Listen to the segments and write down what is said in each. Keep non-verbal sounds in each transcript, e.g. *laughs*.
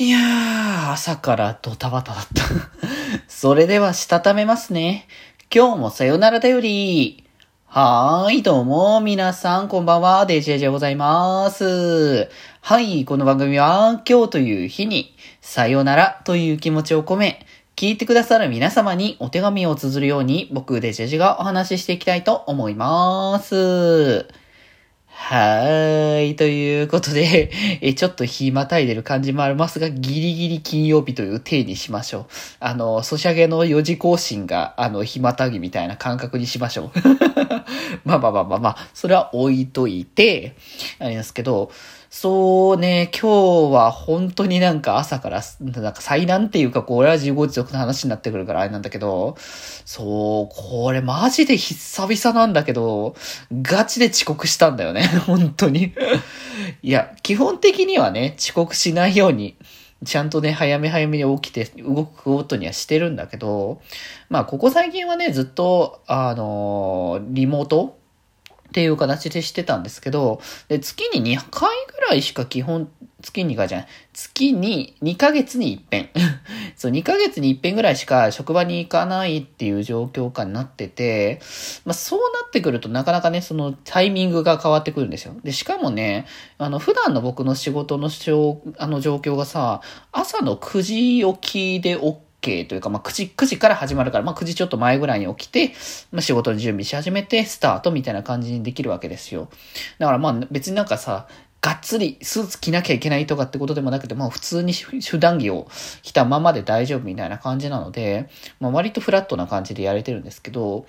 いやー、朝からドタバタだった。*laughs* それでは、したためますね。今日もさよならだより。はーい、どうも、皆さん、こんばんは、デジェジでございます。はい、この番組は、今日という日に、さよならという気持ちを込め、聞いてくださる皆様にお手紙を綴るように、僕、デジェジがお話ししていきたいと思います。はーい。ということで、*laughs* え、ちょっと日またいでる感じもありますが、ギリギリ金曜日という体にしましょう。あの、ソシャゲの4時更新が、あの、日またぎみたいな感覚にしましょう。*laughs* まあまあまあまあまあ、それは置いといて、あれですけど、そうね、今日は本当になんか朝から、なんか災難っていうか、こう、俺は自業自得の話になってくるからあれなんだけど、そう、これマジで久々なんだけど、ガチで遅刻したんだよね、*laughs* 本当に。いや、基本的にはね、遅刻しないように、ちゃんとね、早め早めに起きて動くことにはしてるんだけど、まあ、ここ最近はね、ずっと、あのーリモートっていう形でしてたんですけど、で月に2回ぐらいしか基本、月に2回じゃない、月に2ヶ月に一遍。*laughs* そう、2ヶ月に一遍ぐらいしか職場に行かないっていう状況下になってて、まあそうなってくるとなかなかね、そのタイミングが変わってくるんですよ。で、しかもね、あの、普段の僕の仕事のしょあの状況がさ、朝の9時起きで OK というか、まあ、9時、9時から始まるから、まあ、9時ちょっと前ぐらいに起きて、まあ、仕事の準備し始めて、スタートみたいな感じにできるわけですよ。だからまあ、別になんかさ、がっつりスーツ着なきゃいけないとかってことでもなくて、まあ普通に普段着を着たままで大丈夫みたいな感じなので、まあ割とフラットな感じでやれてるんですけど、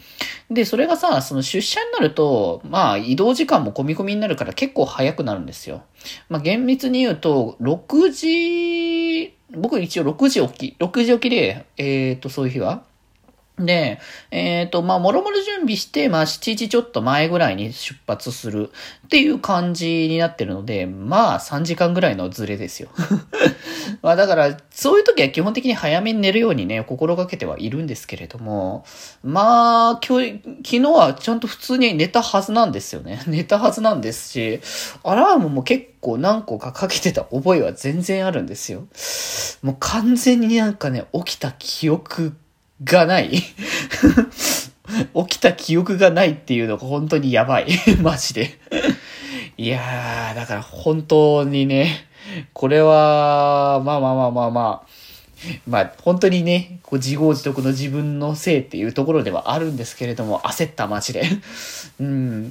で、それがさ、その出社になると、まあ移動時間も込み込みになるから結構早くなるんですよ。まあ厳密に言うと、6時、僕一応6時起き、6時起きで、えっ、と、そういう日はで、えっ、と、まあ、もろもろ準備して、まあ、7時ちょっと前ぐらいに出発するっていう感じになってるので、まあ、3時間ぐらいのズレですよ。*laughs* まあ、だから、そういう時は基本的に早めに寝るようにね、心がけてはいるんですけれども、まあ、今日、昨日はちゃんと普通に寝たはずなんですよね。*laughs* 寝たはずなんですし、アラームも結構何個かかけてた覚えは全然あるんですよ。もう完全になんかね、起きた記憶がない。*laughs* 起きた記憶がないっていうのが本当にやばい。*laughs* マジで。いやー、だから本当にね、これは、まあまあまあまあまあ、まあ本当にね、こう自業自得の自分のせいっていうところではあるんですけれども、焦ったマジで。うん。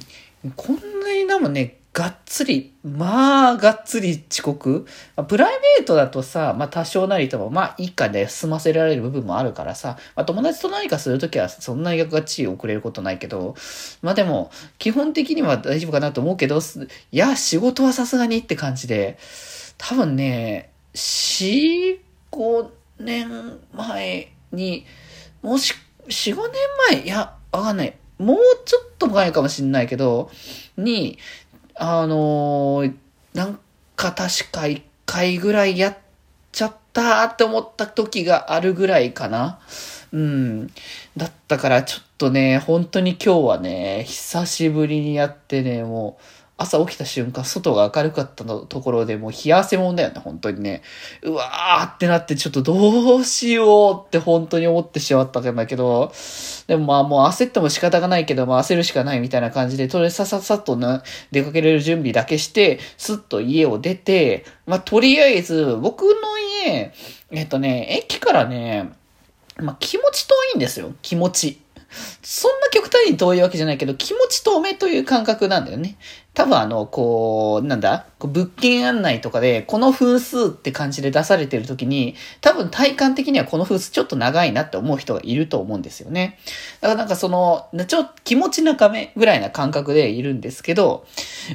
こんなにでもね、がっつり、まあ、がっつり遅刻。プライベートだとさ、まあ多少なりとも、まあ一家で済ませられる部分もあるからさ、まあ友達と何かするときはそんなにがっち遅れることないけど、まあでも、基本的には大丈夫かなと思うけど、いや、仕事はさすがにって感じで、多分ね、4、5年前に、もし、4、5年前、いや、わかんない。もうちょっと前かもしんないけど、に、あのーなんか確か1回ぐらいやっちゃったって思った時があるぐらいかな。うん。だったからちょっとね、本当に今日はね、久しぶりにやってね、もう、朝起きた瞬間、外が明るかったのところでもう冷や汗もんだよね、本当にね。うわーってなって、ちょっとどうしようって本当に思ってしまったんだけど、でもまあもう焦っても仕方がないけど、まあ焦るしかないみたいな感じで、とりあえずさささっとな、出かけれる準備だけして、すっと家を出て、まあとりあえず、僕の家、えっとね、駅からね、まあ気持ち遠いんですよ、気持ち。そんな極端に遠いわけじゃないけど、気持ち遠めという感覚なんだよね。多分あの、こう、なんだ？こう物件案内とかで、この分数って感じで出されてる時に、多分体感的にはこの分数ちょっと長いなって思う人がいると思うんですよね。だからなんかその、ちょっと気持ち長めぐらいな感覚でいるんですけど、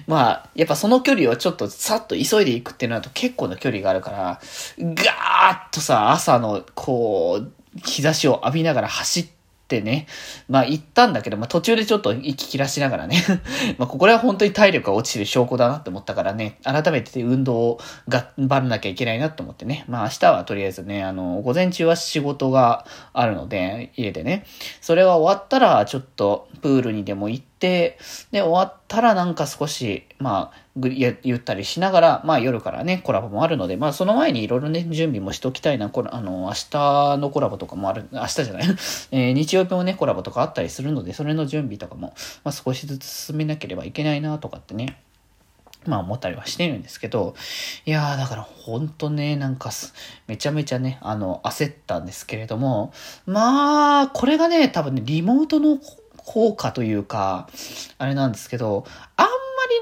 まあ、やっぱその距離をちょっとさっと急いでいくっていうのだと結構な距離があるから、ガーッとさ、朝の、こう、日差しを浴びながら走って、ってね、まあ行ったんだけど、まあ途中でちょっと息切らしながらね、*laughs* まあここは本当に体力が落ちてる証拠だなって思ったからね、改めて運動を頑張らなきゃいけないなと思ってね、まあ明日はとりあえずね、あの、午前中は仕事があるので、家でね、それは終わったらちょっとプールにでも行って、で、終わったらなんか少し、まあ、ぐゆったりしながら、まあ夜からね、コラボもあるので、まあその前にいろいろね、準備もしときたいな、これ、あの、明日のコラボとかもある、明日じゃない、*laughs* えー、日曜日もね、コラボとかあったりするので、それの準備とかも、まあ少しずつ進めなければいけないな、とかってね、まあ思ったりはしてるんですけど、いやーだからほんとね、なんかめちゃめちゃね、あの、焦ったんですけれども、まあ、これがね、多分ね、リモートの効果というか、あれなんですけど、あんま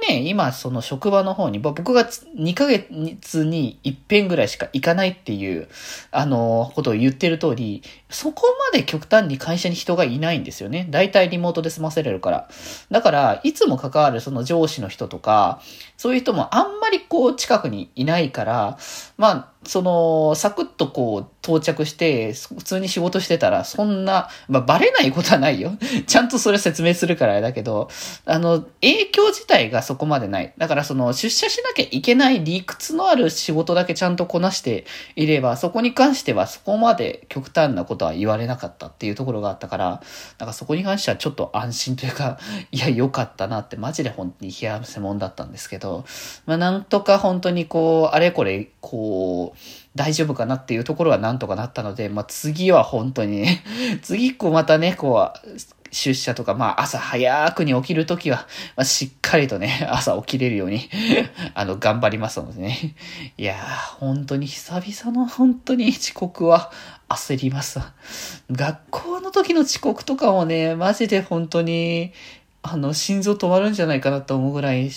りね、今その職場の方に、僕が2ヶ月に1遍ぐらいしか行かないっていう、あの、ことを言ってる通り、そこまで極端に会社に人がいないんですよね。大体リモートで済ませれるから。だから、いつも関わるその上司の人とか、そういう人もあんまりこう近くにいないから、まあ、その、サクッとこう到着して、普通に仕事してたら、そんな、まあ、バレないことはないよ。*laughs* ちゃんとそれ説明するからあれだけど、あの、影響自体がそこまでない。だからその、出社しなきゃいけない理屈のある仕事だけちゃんとこなしていれば、そこに関してはそこまで極端なことは言われなかったっていうところがあったから、なんかそこに関してはちょっと安心というか、*laughs* いや、良かったなって、マジで本当に冷や汗もんだったんですけど、まあ、なんとか本当にこう、あれこれ、こう、大丈夫かなっていうところはなんとかなったので、まあ、次は本当にね、*laughs* 次こうまたね、こう、出社とか、まあ朝早くに起きるときは、まあ、しっかりとね、*laughs* 朝起きれるように *laughs* あの、頑張りますのでね。いやー、本当に久々の本当に遅刻は焦ります。学校の時の遅刻とかもね、マジで本当に、あの、心臓止まるんじゃないかなと思うぐらい、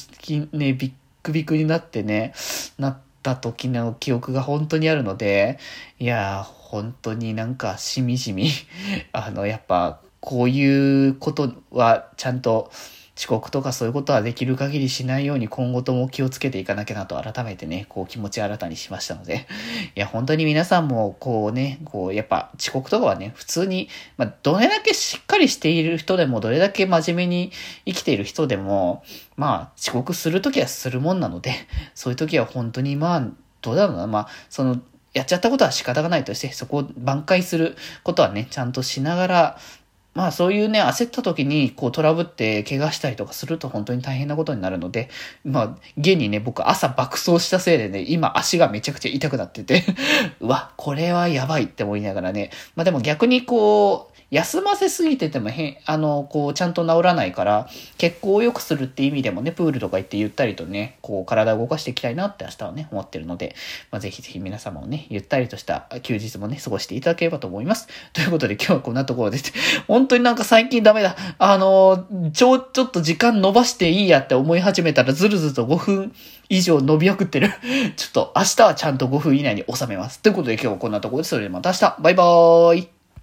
ね、ビックビックになってね、なって、った時の記憶が本当にあるので、いや、本当になんかしみじみ、*laughs* あの、やっぱ、こういうことはちゃんと遅刻とかそういうことはできる限りしないように今後とも気をつけていかなきゃなと改めてね、こう気持ち新たにしましたので、*laughs* いや、本当に皆さんもこうね、こうやっぱ遅刻とかはね、普通に、まあ、どれだけしっかりしている人でも、どれだけ真面目に生きている人でも、まあ、遅刻するときはするもんなので、*laughs* そういうときは本当にまあ、どうだろうな、まあ、その、やっちゃったことは仕方がないとして、そこを挽回することはね、ちゃんとしながら、まあそういうね、焦った時にこうトラブって怪我したりとかすると本当に大変なことになるので、まあ現にね、僕朝爆走したせいでね、今足がめちゃくちゃ痛くなってて *laughs* うわ、これはやばいって思いながらね、まあでも逆にこう、休ませすぎててもへんあの、こう、ちゃんと治らないから、血行を良くするって意味でもね、プールとか行ってゆったりとね、こう、体を動かしていきたいなって明日はね、思ってるので、まあ、ぜひぜひ皆様もね、ゆったりとした休日もね、過ごしていただければと思います。ということで今日はこんなところです、*laughs* 本当になんか最近ダメだ。あの、ちょ、ちょっと時間伸ばしていいやって思い始めたら、ずるずると5分以上伸びまくってる。ちょっと明日はちゃんと5分以内に収めます。ということで今日はこんなところです、それではまた明日バイバーイ